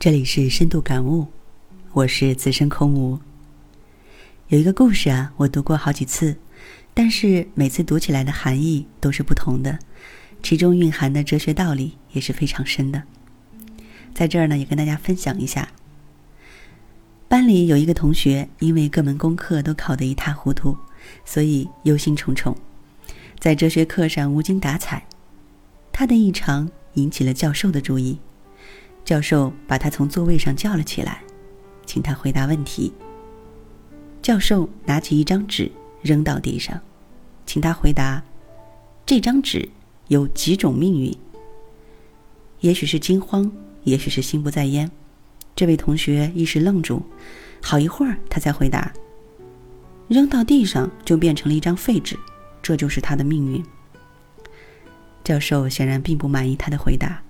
这里是深度感悟，我是资深空无。有一个故事啊，我读过好几次，但是每次读起来的含义都是不同的，其中蕴含的哲学道理也是非常深的。在这儿呢，也跟大家分享一下。班里有一个同学，因为各门功课都考得一塌糊涂，所以忧心忡忡，在哲学课上无精打采。他的异常引起了教授的注意。教授把他从座位上叫了起来，请他回答问题。教授拿起一张纸扔到地上，请他回答：这张纸有几种命运？也许是惊慌，也许是心不在焉。这位同学一时愣住，好一会儿他才回答：扔到地上就变成了一张废纸，这就是他的命运。教授显然并不满意他的回答。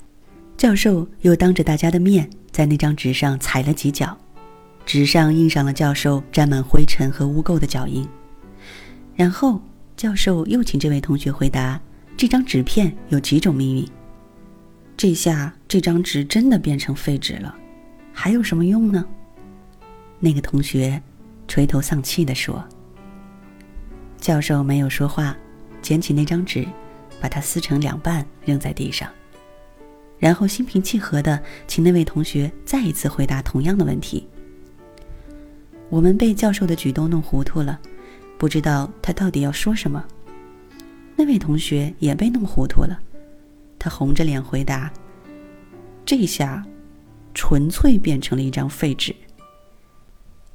教授又当着大家的面在那张纸上踩了几脚，纸上印上了教授沾满灰尘和污垢的脚印。然后教授又请这位同学回答：这张纸片有几种命运？这下这张纸真的变成废纸了，还有什么用呢？那个同学垂头丧气地说。教授没有说话，捡起那张纸，把它撕成两半扔在地上。然后心平气和的请那位同学再一次回答同样的问题。我们被教授的举动弄糊涂了，不知道他到底要说什么。那位同学也被弄糊涂了，他红着脸回答：“这下，纯粹变成了一张废纸。”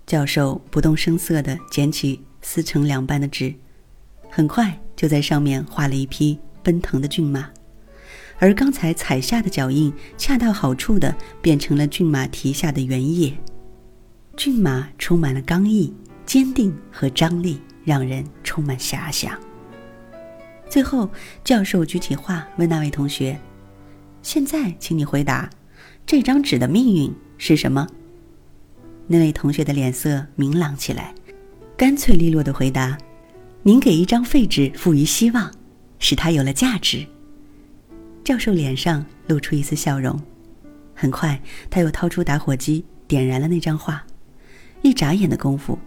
教授不动声色的捡起撕成两半的纸，很快就在上面画了一匹奔腾的骏马。而刚才踩下的脚印，恰到好处的变成了骏马蹄下的原野。骏马充满了刚毅、坚定和张力，让人充满遐想。最后，教授举起画问那位同学：“现在，请你回答，这张纸的命运是什么？”那位同学的脸色明朗起来，干脆利落的回答：“您给一张废纸赋予希望，使它有了价值。”教授脸上露出一丝笑容，很快他又掏出打火机点燃了那张画，一眨眼的功夫，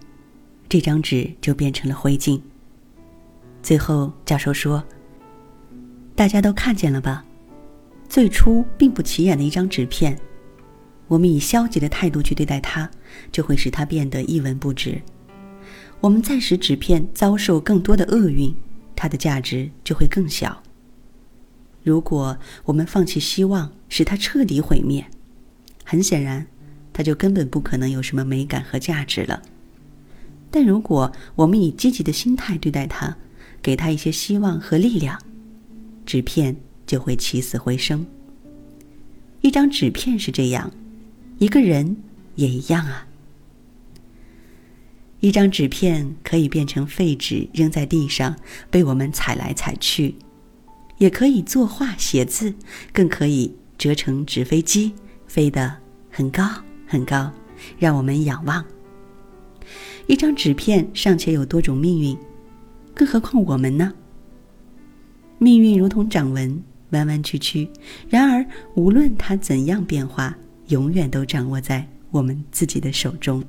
这张纸就变成了灰烬。最后，教授说：“大家都看见了吧？最初并不起眼的一张纸片，我们以消极的态度去对待它，就会使它变得一文不值。我们再使纸片遭受更多的厄运，它的价值就会更小。”如果我们放弃希望，使它彻底毁灭，很显然，它就根本不可能有什么美感和价值了。但如果我们以积极的心态对待它，给它一些希望和力量，纸片就会起死回生。一张纸片是这样，一个人也一样啊。一张纸片可以变成废纸，扔在地上，被我们踩来踩去。也可以作画写字，更可以折成纸飞机，飞得很高很高，让我们仰望。一张纸片尚且有多种命运，更何况我们呢？命运如同掌纹，弯弯曲曲，然而无论它怎样变化，永远都掌握在我们自己的手中。